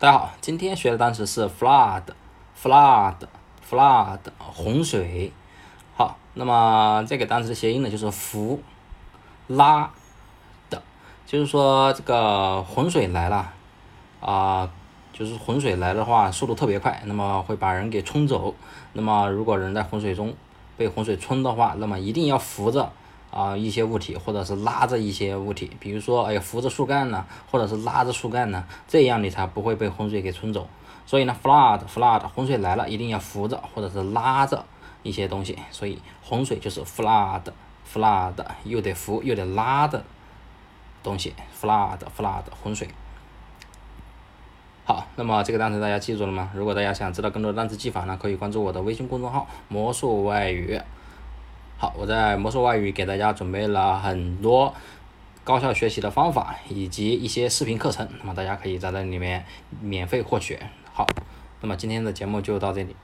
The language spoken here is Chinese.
大家好，今天学的单词是 flood，flood，flood，洪水。好，那么这个单词的谐音呢就是扶拉的，就是说这个洪水来了啊，就是洪水来的话速度特别快，那么会把人给冲走。那么如果人在洪水中被洪水冲的话，那么一定要扶着。啊，一些物体，或者是拉着一些物体，比如说，哎，扶着树干呢，或者是拉着树干呢，这样你才不会被洪水给冲走。所以呢，flood，flood，洪水来了，一定要扶着或者是拉着一些东西。所以洪水就是 flood，flood，又得扶又得拉的东西，flood，flood，洪水。好，那么这个单词大家记住了吗？如果大家想知道更多的单词记法呢，可以关注我的微信公众号“魔术外语”。好，我在魔兽外语给大家准备了很多高效学习的方法，以及一些视频课程，那么大家可以在这里面免费获取。好，那么今天的节目就到这里。